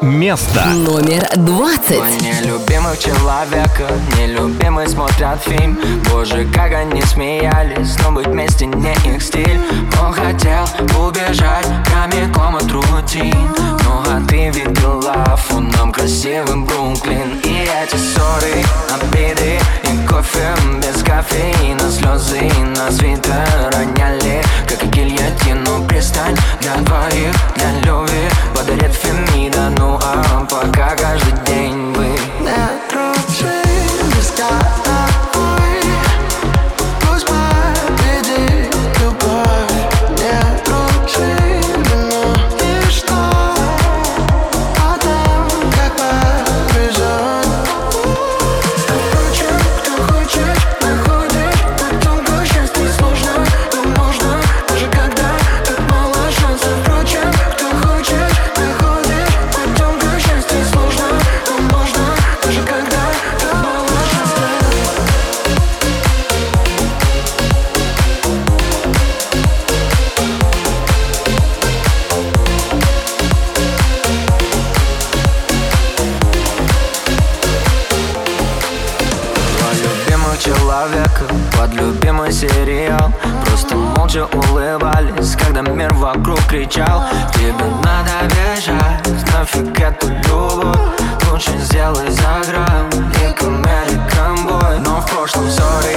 Место. Номер двадцать. нелюбимых человека, нелюбимый смотрят фильм. Боже, как они смеялись, но быть вместе не их стиль. Он хотел убежать прямиком от рутин. Ну а ты видела фоном красивым Бруклин. И эти ссоры, обиды и кофе без кофеина. Слезы на свитер роняли, как и гильотину. Пристань для двоих, для любви подарит Фемида Ну а пока каждый день вы. Не трогай без головой молча улыбались, когда мир вокруг кричал. Тебе надо бежать, нафиг эту любовь. Лучше сделай за грамм, и boy Но в прошлом ссоры,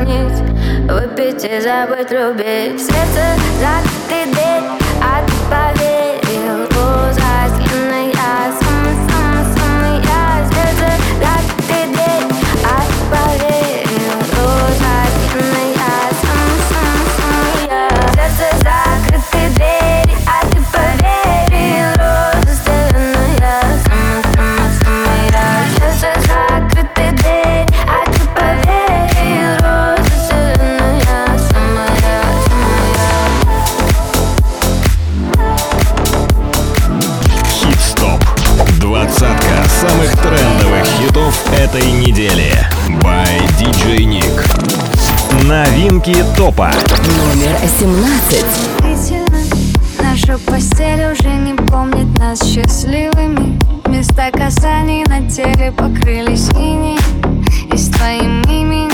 звонить Выпить и забыть любить Сердце закрыт дверь, а ты поверил. В узость новинки топа. Номер 17. Наша постель уже не помнит нас счастливыми. Места касаний на теле покрылись ини И с твоим именем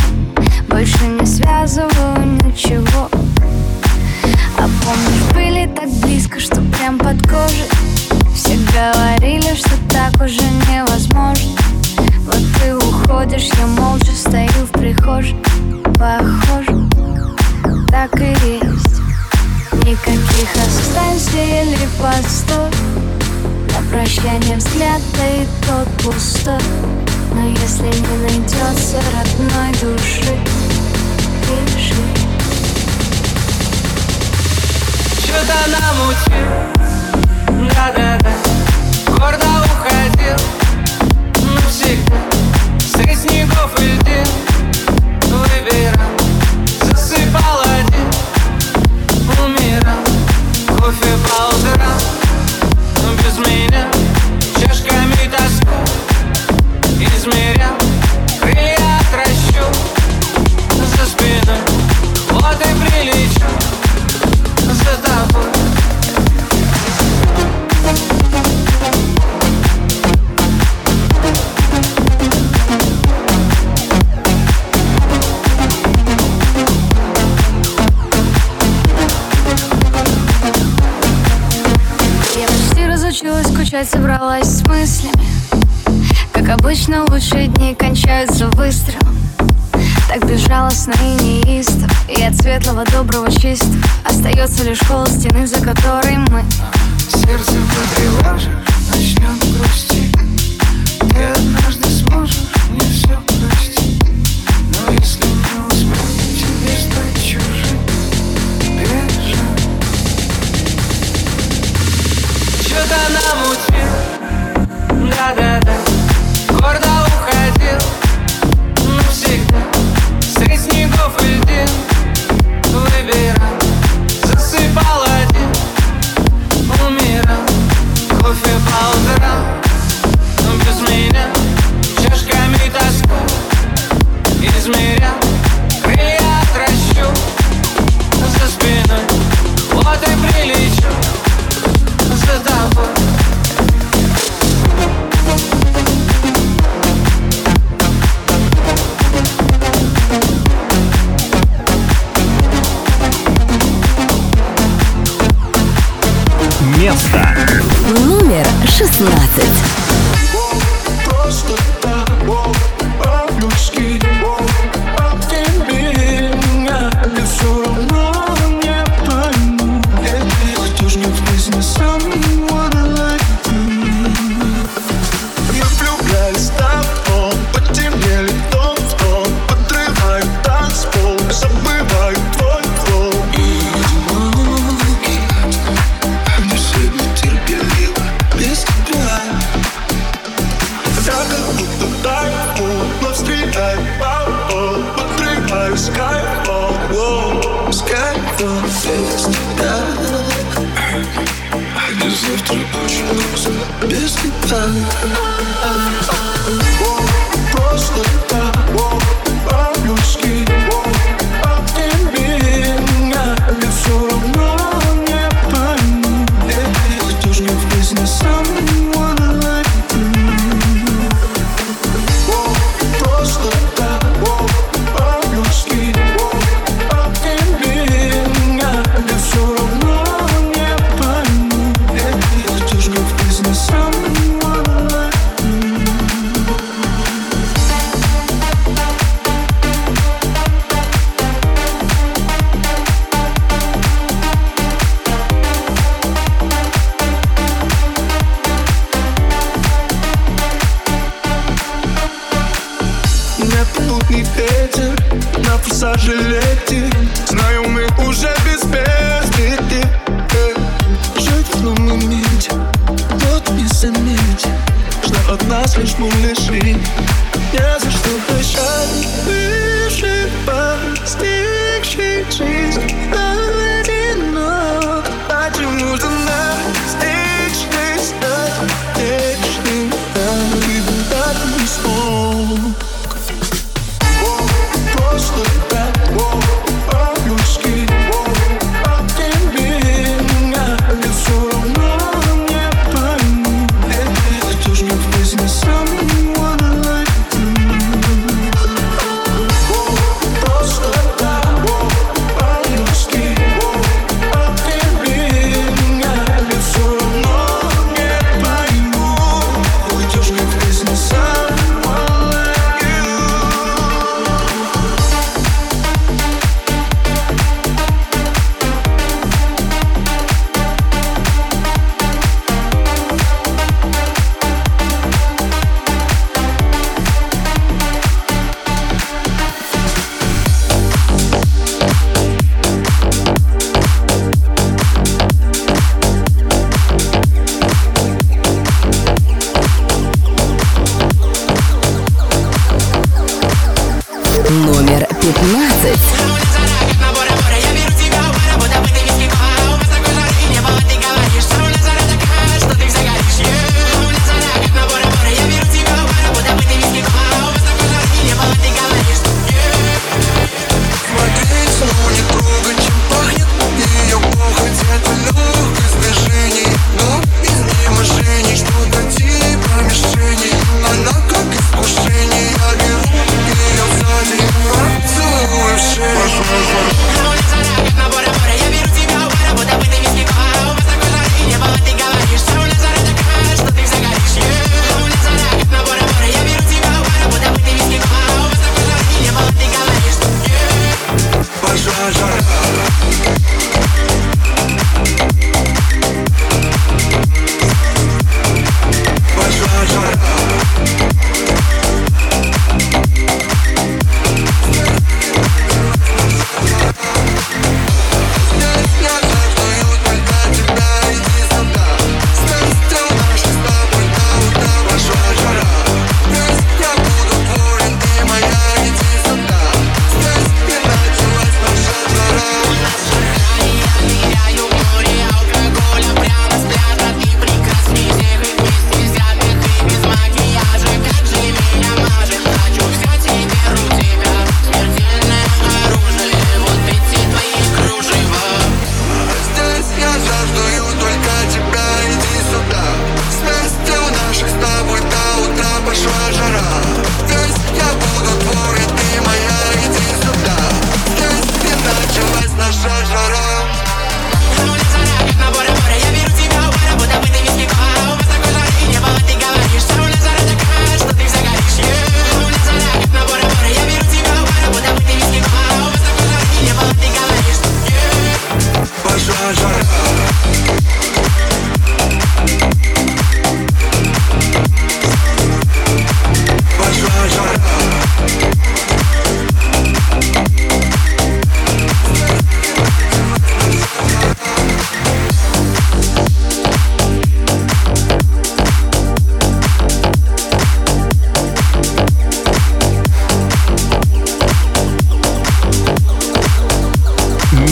больше не связываю ничего. А помнишь, были так близко, что прям под кожей? Все говорили, что так уже невозможно. Вот ты уходишь, я молча стою в прихожей. Похоже, так и есть. Никаких останься или постой На прощание взгляд, да и тот пустой. Но если не найдется родной души Пиши Что-то нам намутил, да-да-да. Гордо уходил навсегда ну, Среди снегов и льдин ясно и И от светлого доброго чист Остается лишь холод стены, за которой мы. Сердце потревожишь, начнем грустить. 16.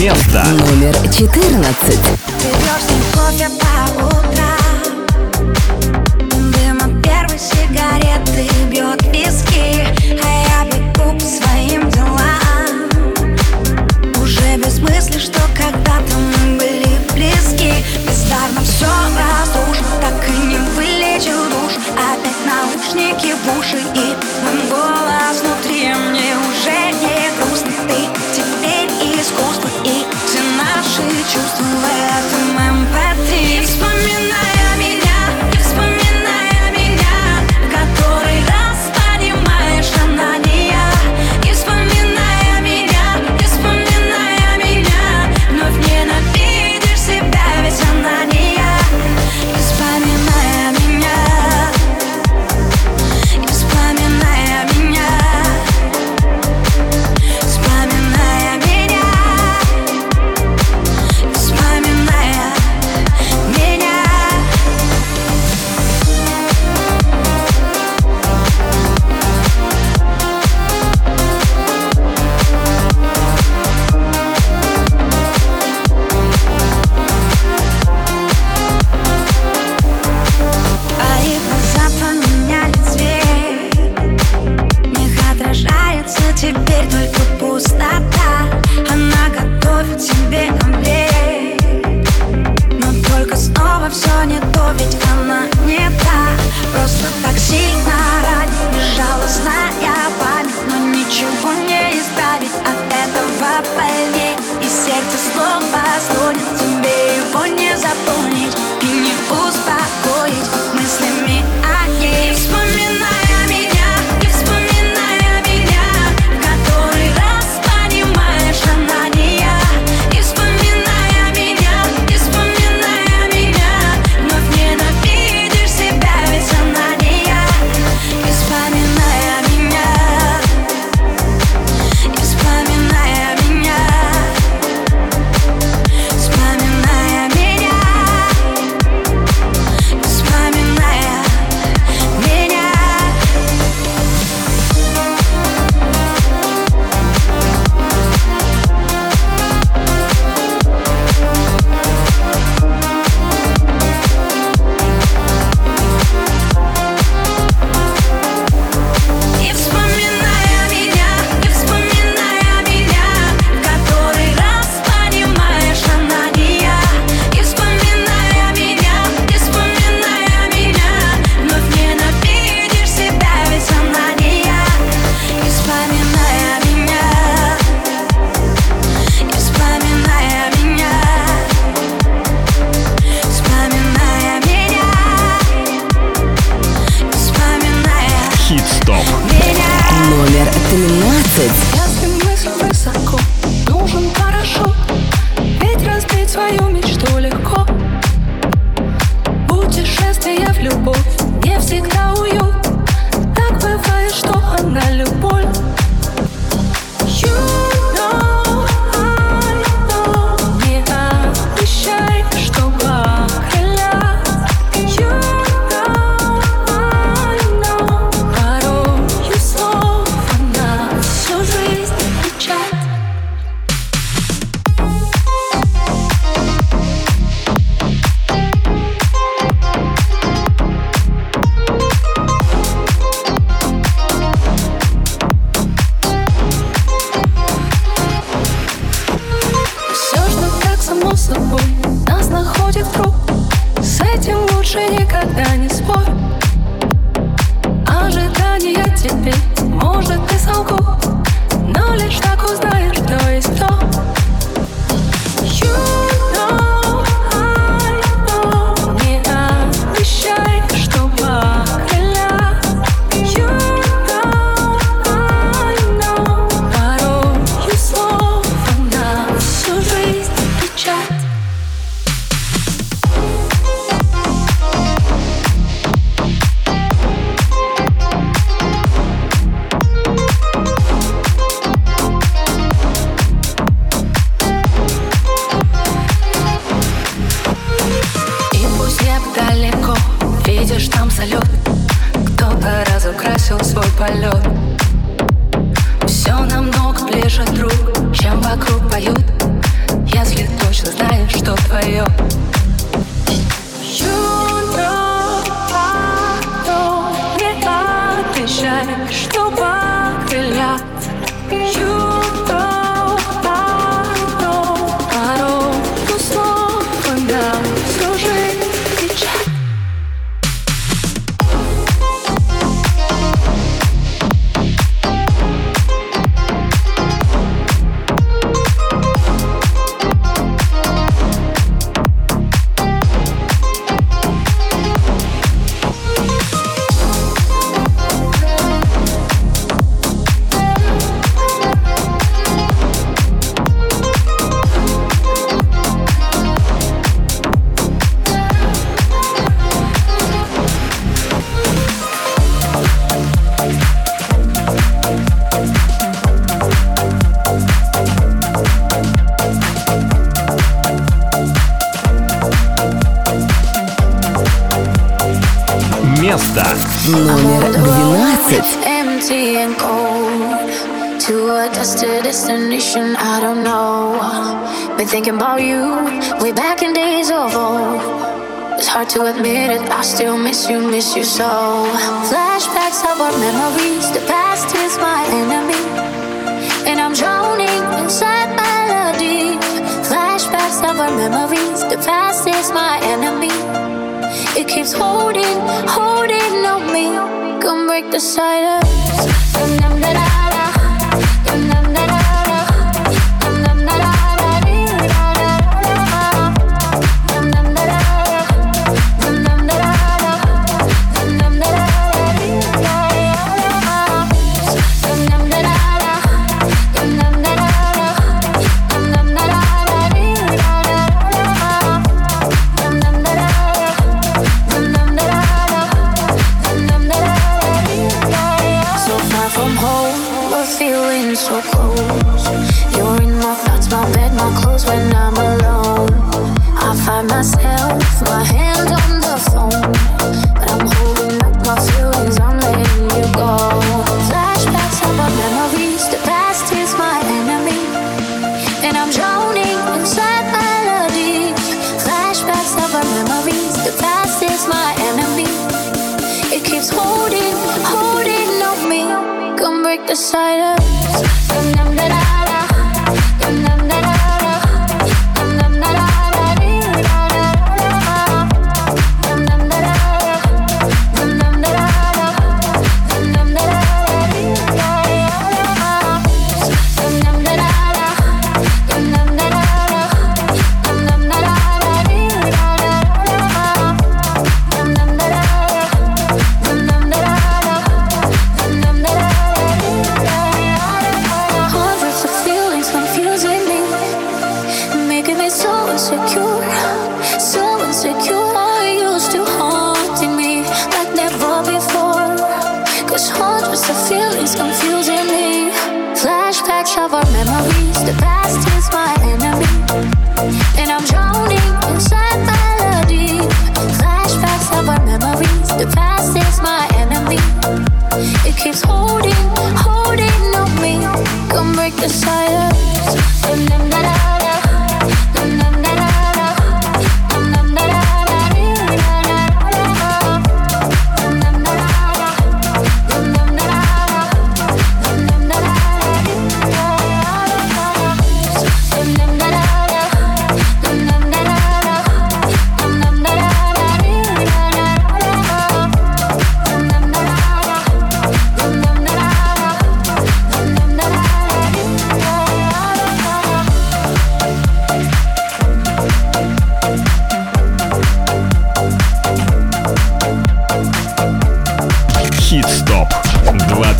место. Номер 14. А мысли, что когда-то мы были близки, бездарно все раздумываем. miss you, miss you so. Flashbacks of our memories, the past is my enemy. And I'm drowning inside melody. Flashbacks of our memories, the past is my enemy. It keeps holding, holding on me. Come break the silence. Dum -dum -da -da.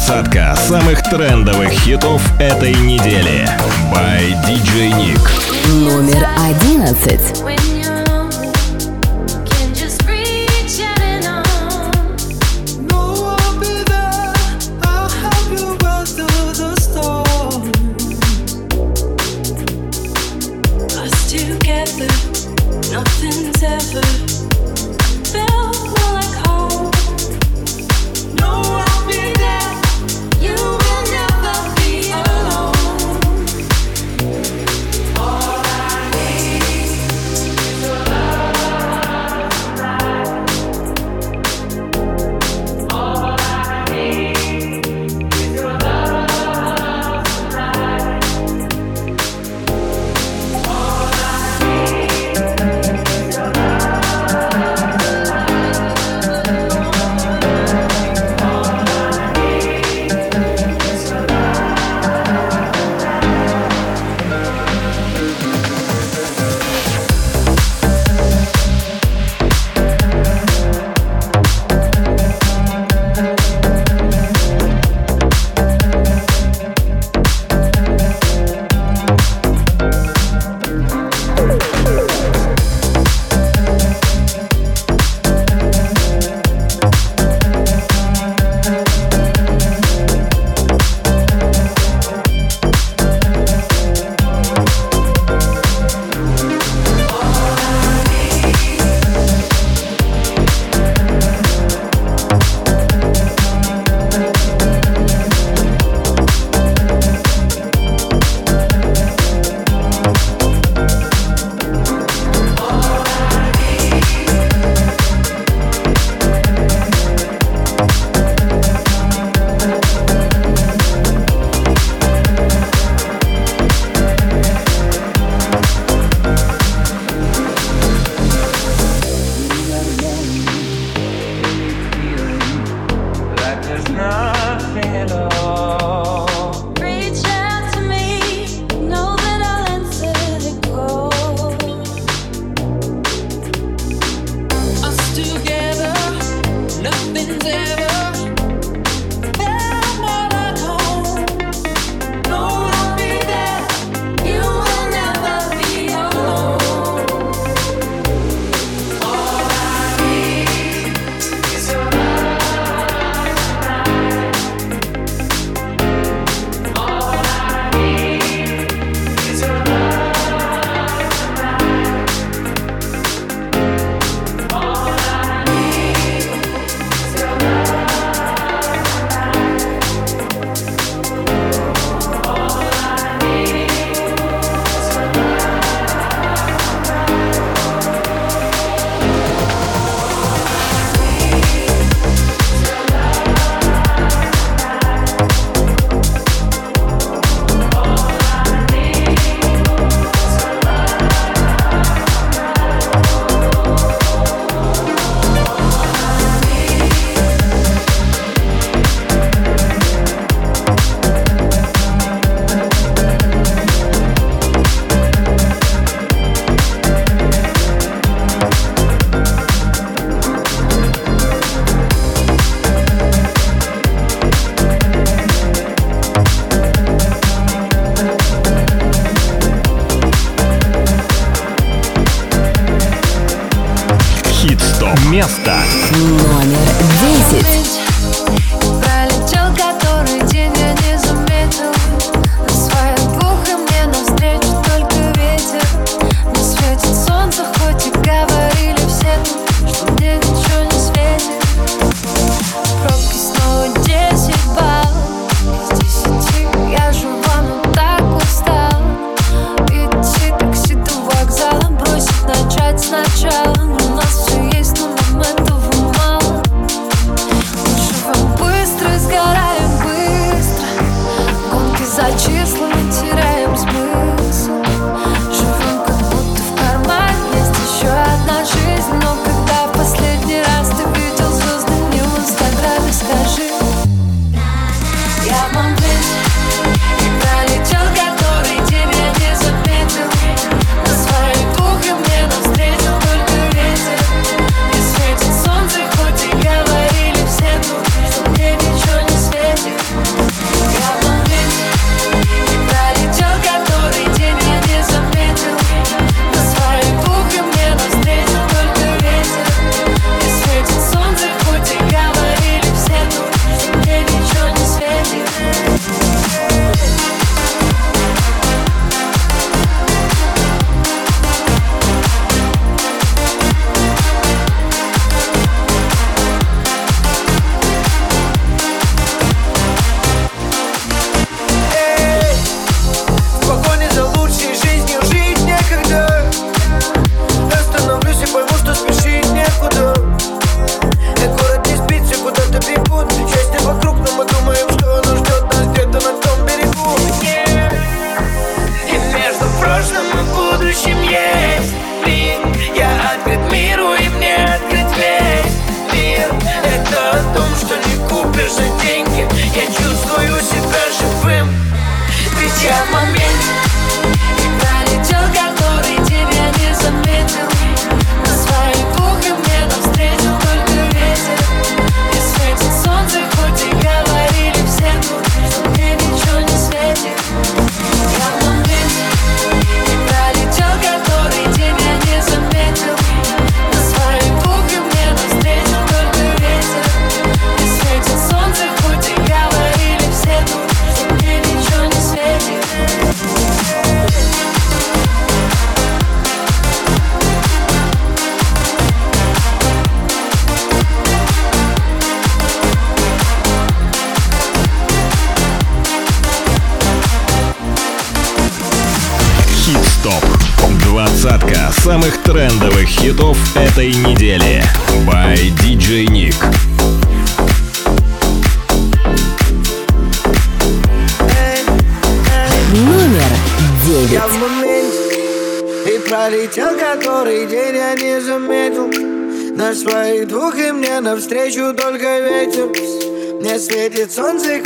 двадцатка самых трендовых хитов этой недели. By DJ Nick. Номер одиннадцать. место номер десять.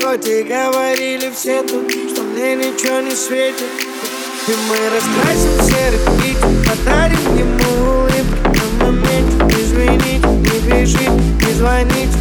полете Говорили все тут, что мне ничего не светит. И мы раскрасим серый пик Подарим ему улыбку На моменте. Извините, не пишите, не звоните.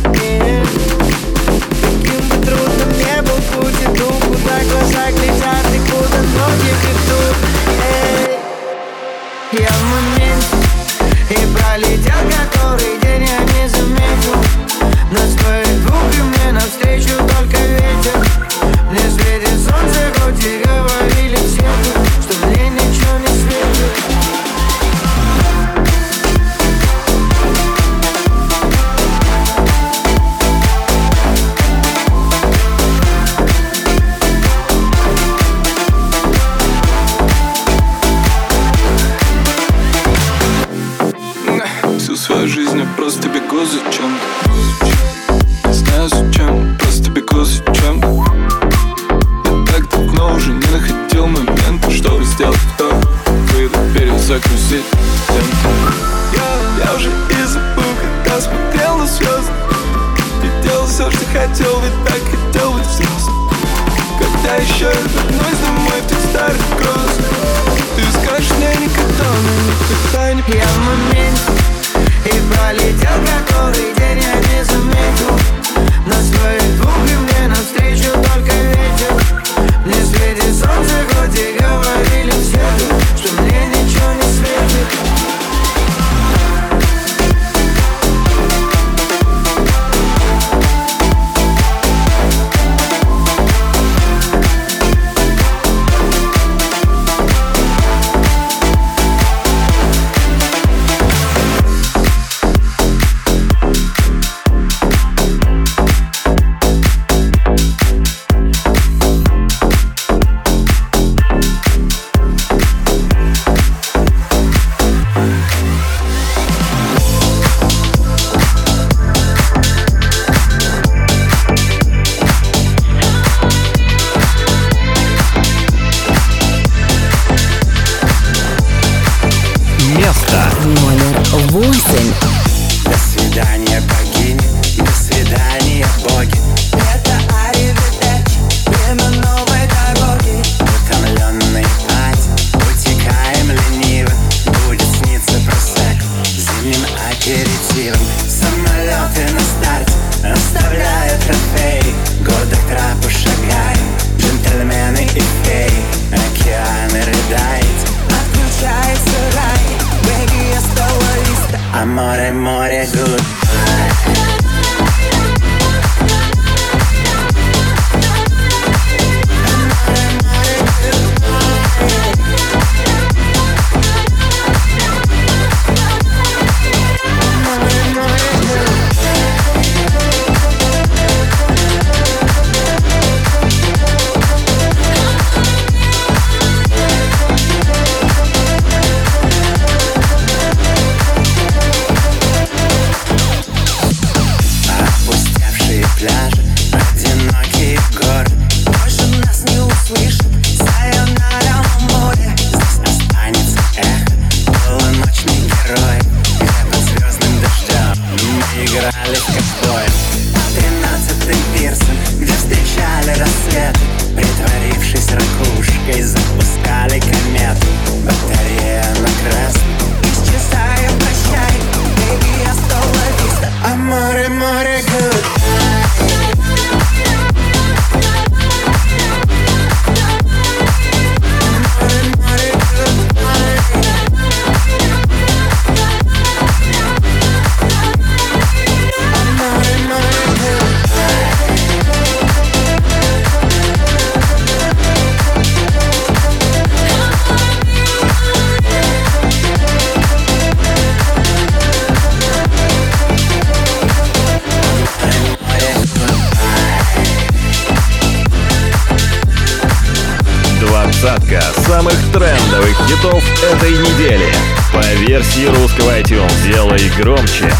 Громче»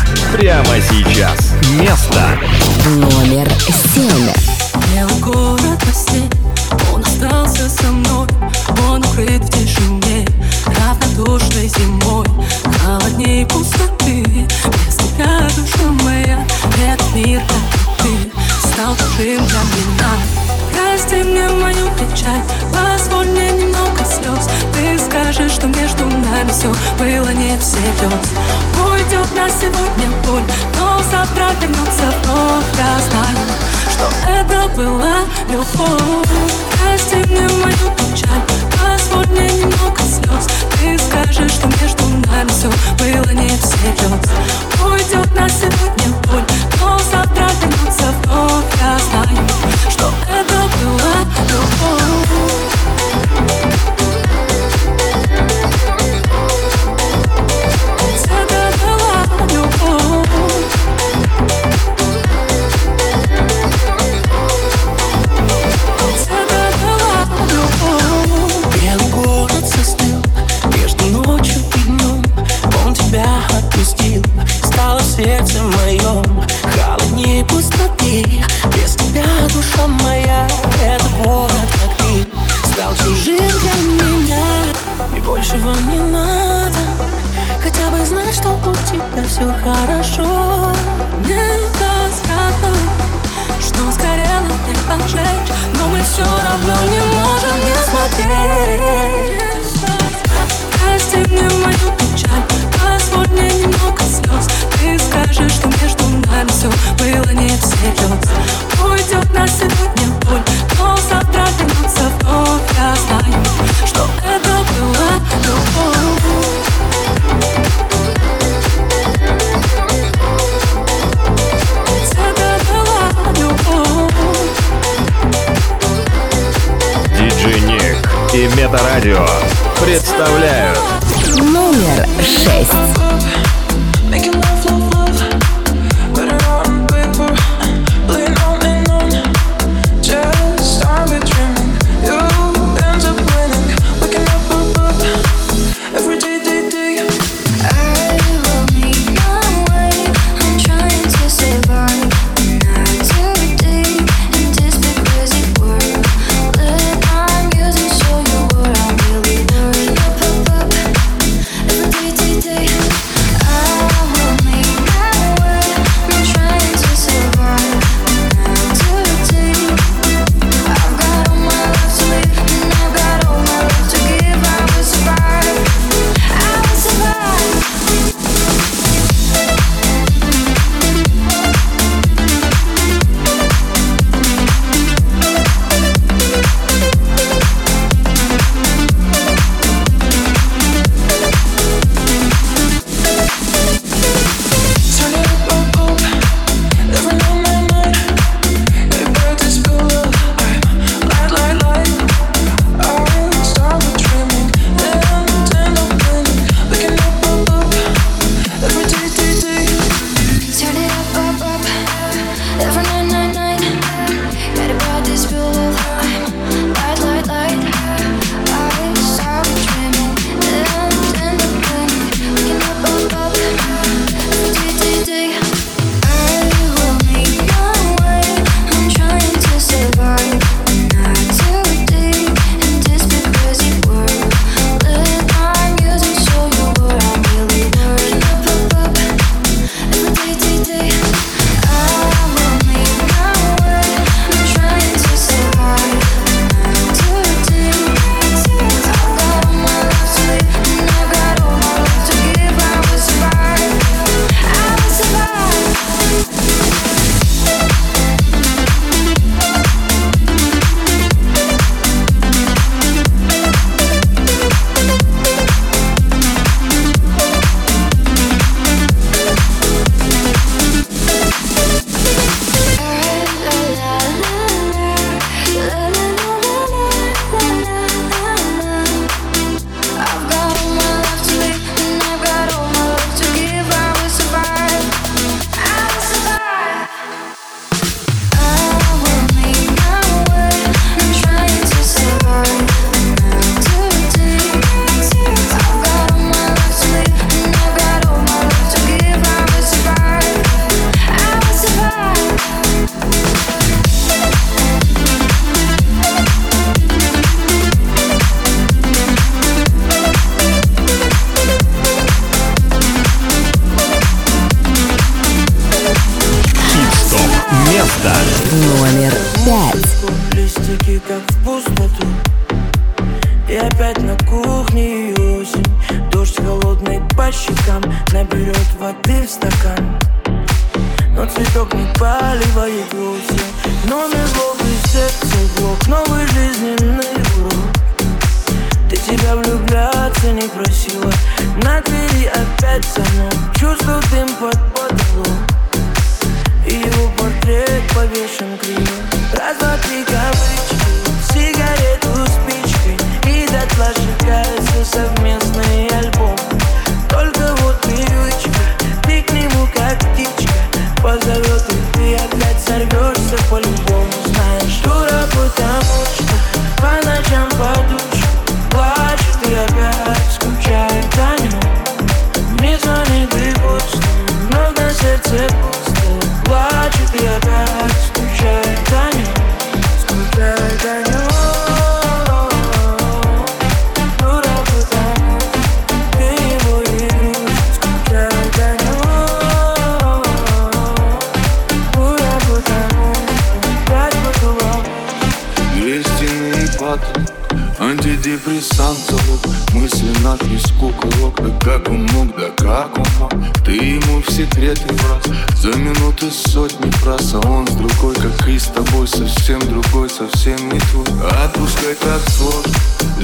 секреты враз За минуты сотни фраз А он с другой, как и с тобой Совсем другой, совсем не твой. Отпускай так сложно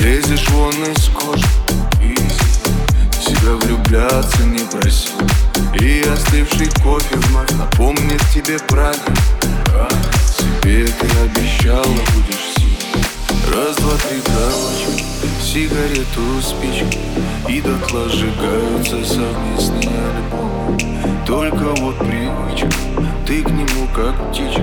Лезешь вон из кожи. Изи. Себя влюбляться не проси. И остывший кофе вновь Напомнит тебе правильно. Себе ты обещала будешь Раз, два, три, короче Сигарету, спичку И дотла сжигаются совместные альбомы Только вот привычка Ты к нему как птичка.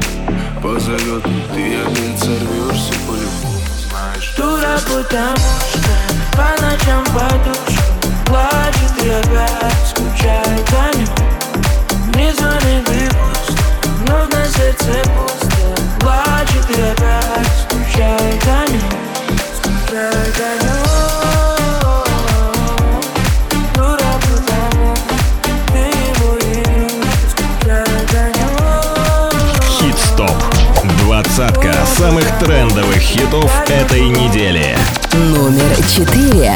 Позовет и ты опять сорвешься по-любому Знаешь, Дура, потому что по ночам подушка Плачет и опять скучает о нем Не звонит и пусто, но на сердце пусто. Плачет и опять скучает о нем Скучает о нем Двадцатка самых трендовых хитов этой недели. Номер четыре.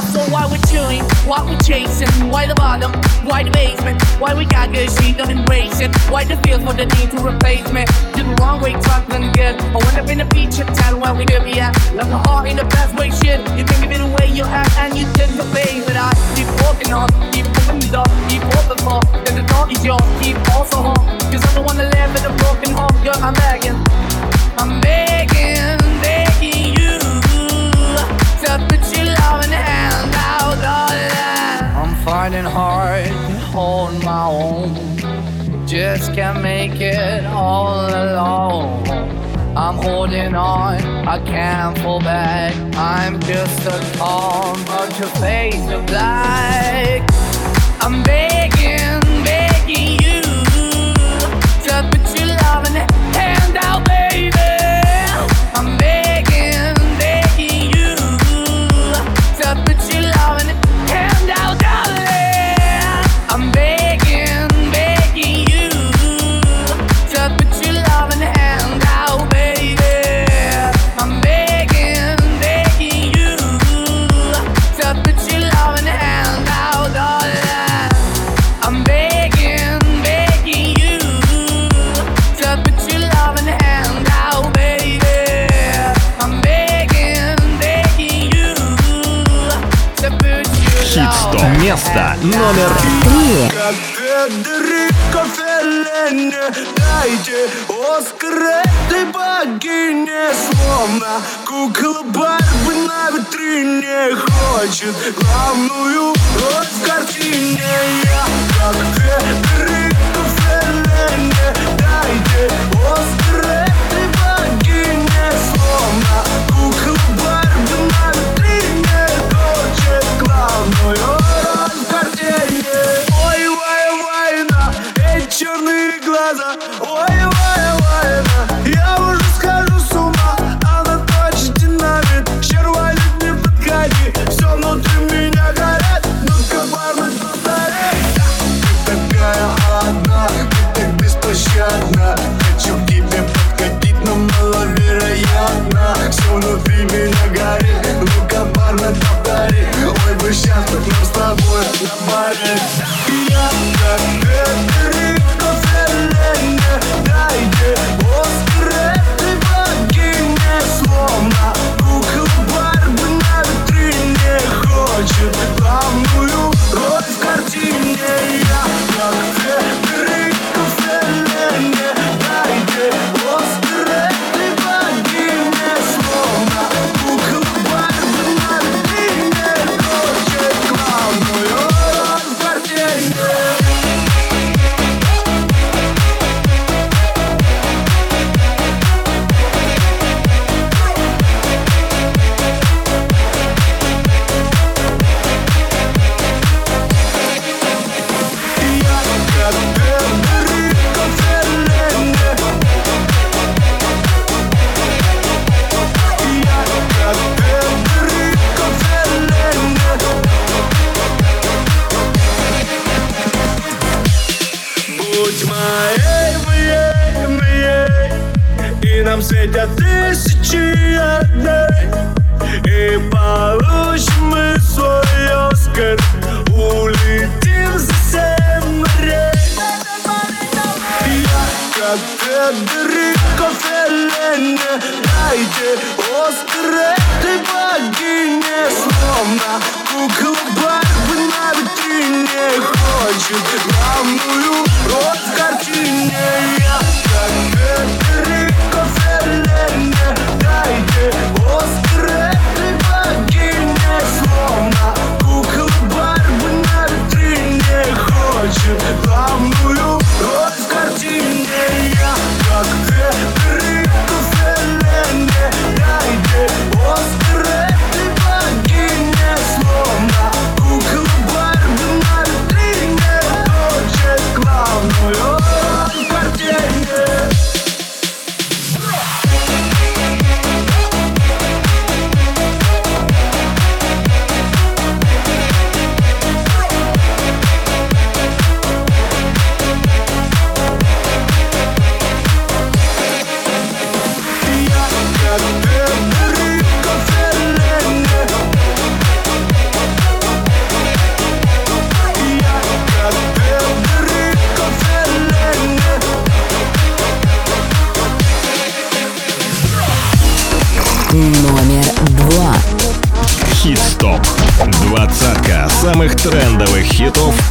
Soul. Why we chewing? Why we chasing? Why the bottom? Why the basement? Why we got good, she don't embrace it? Why the feel for the need to replace me? Did the wrong way, talking good. I went up in the feature town where we could be at. Left my heart in the best way, shit. You can give it away, you have, and you the face. But I keep walking on, keep moving the door, keep open for. Cause the door is yours, keep also home. Cause I'm the one that live in a broken home, girl, I'm begging. I'm begging, begging you I'm finding hard to hold my own. Just can't make it all alone. I'm holding on, I can't fall back. I'm just a calm, but your face of black. I'm begging, begging you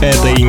хитов этой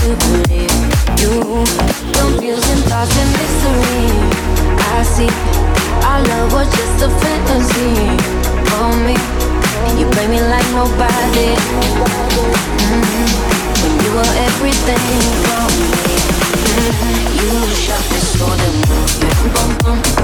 to believe you. Your thoughts, and mystery. I see our love was just a fantasy for me. You play me like nobody. Mm-hmm. When you were everything for me, mm-hmm. you shot this for the moon.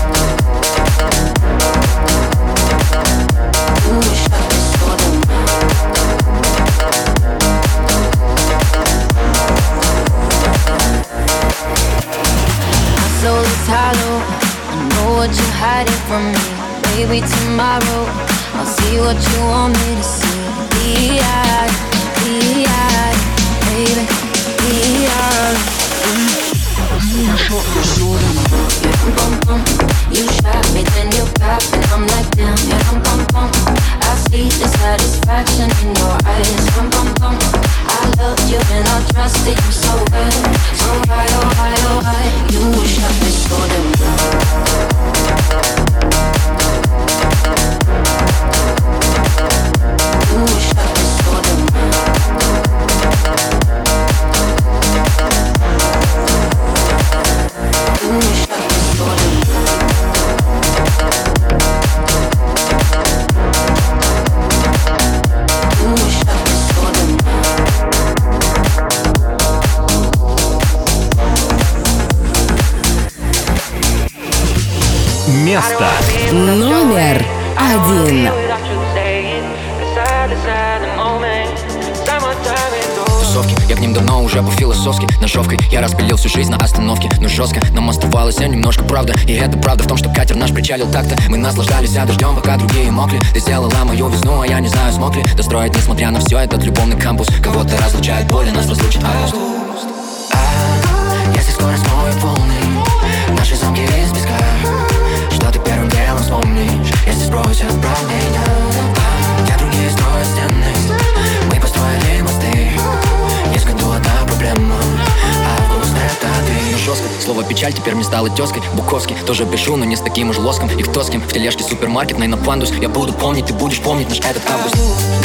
hollow. I know what you're hiding from me. Maybe tomorrow I'll see what you want me to see. Be-eyed, be-eyed, baby, be-eyed. You shot me so damn. bum, bum. You shot me, then you got me. I'm like damn, yeah, bum, bum, bum. I see the satisfaction in your eyes, bum, bum, bum. You wish I could slow them down. Место. Номер один. Тусовки, я к ним давно уже по-философски Ножовкой я распилил всю жизнь на остановке. Но жестко нам оставалось я немножко правда. И это правда в том, что катер наш причалил так-то. Мы наслаждались а дождем, пока другие мокли. Ты сделала мою весну, а я не знаю, смог ли Достроить, несмотря на все, этот любовный кампус. Кого-то разлучает боль, а нас разлучит август. А, Если скорость смоет волны. Наши замки из песка Что ты первым делом вспомнишь Если сбросят про меня Я другие строят стены Мы построили мосты. Есть в одна проблема Август это ты. Жестко, слово печаль теперь мне стало тезкой Буковский, тоже пишу, но не с таким уж лоском. И кто с кем, в тележке супермаркет, на пандус Я буду помнить, ты будешь помнить наш этот август.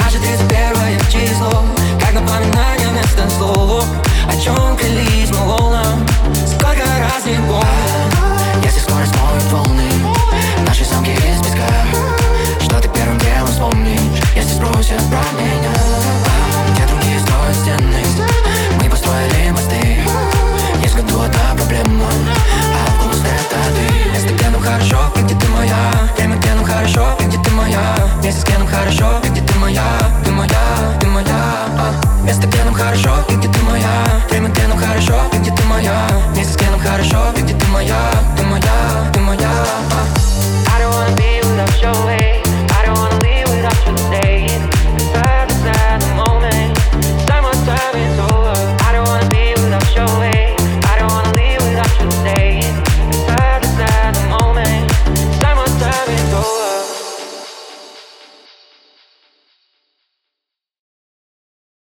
Наше 31 число Как напоминание вместо слова О чем клялись мы волнам Сколько раз не помню Если скорость смоет волны нашей замке из песка Что ты первым делом вспомнишь, если спросят про меня. Где другие строят стены, мы построили мосты. Есть году одна проблема, а август это ты. Если где хорошо, где ты моя. Время где хорошо, где ты моя. Месяц где хорошо, где ты моя. Ты моя, ты моя. А. Место где хорошо, где ты моя. Время где хорошо, где ты моя. Месяц где хорошо, где ты моя. Ты моя, ты моя. а. Time is over.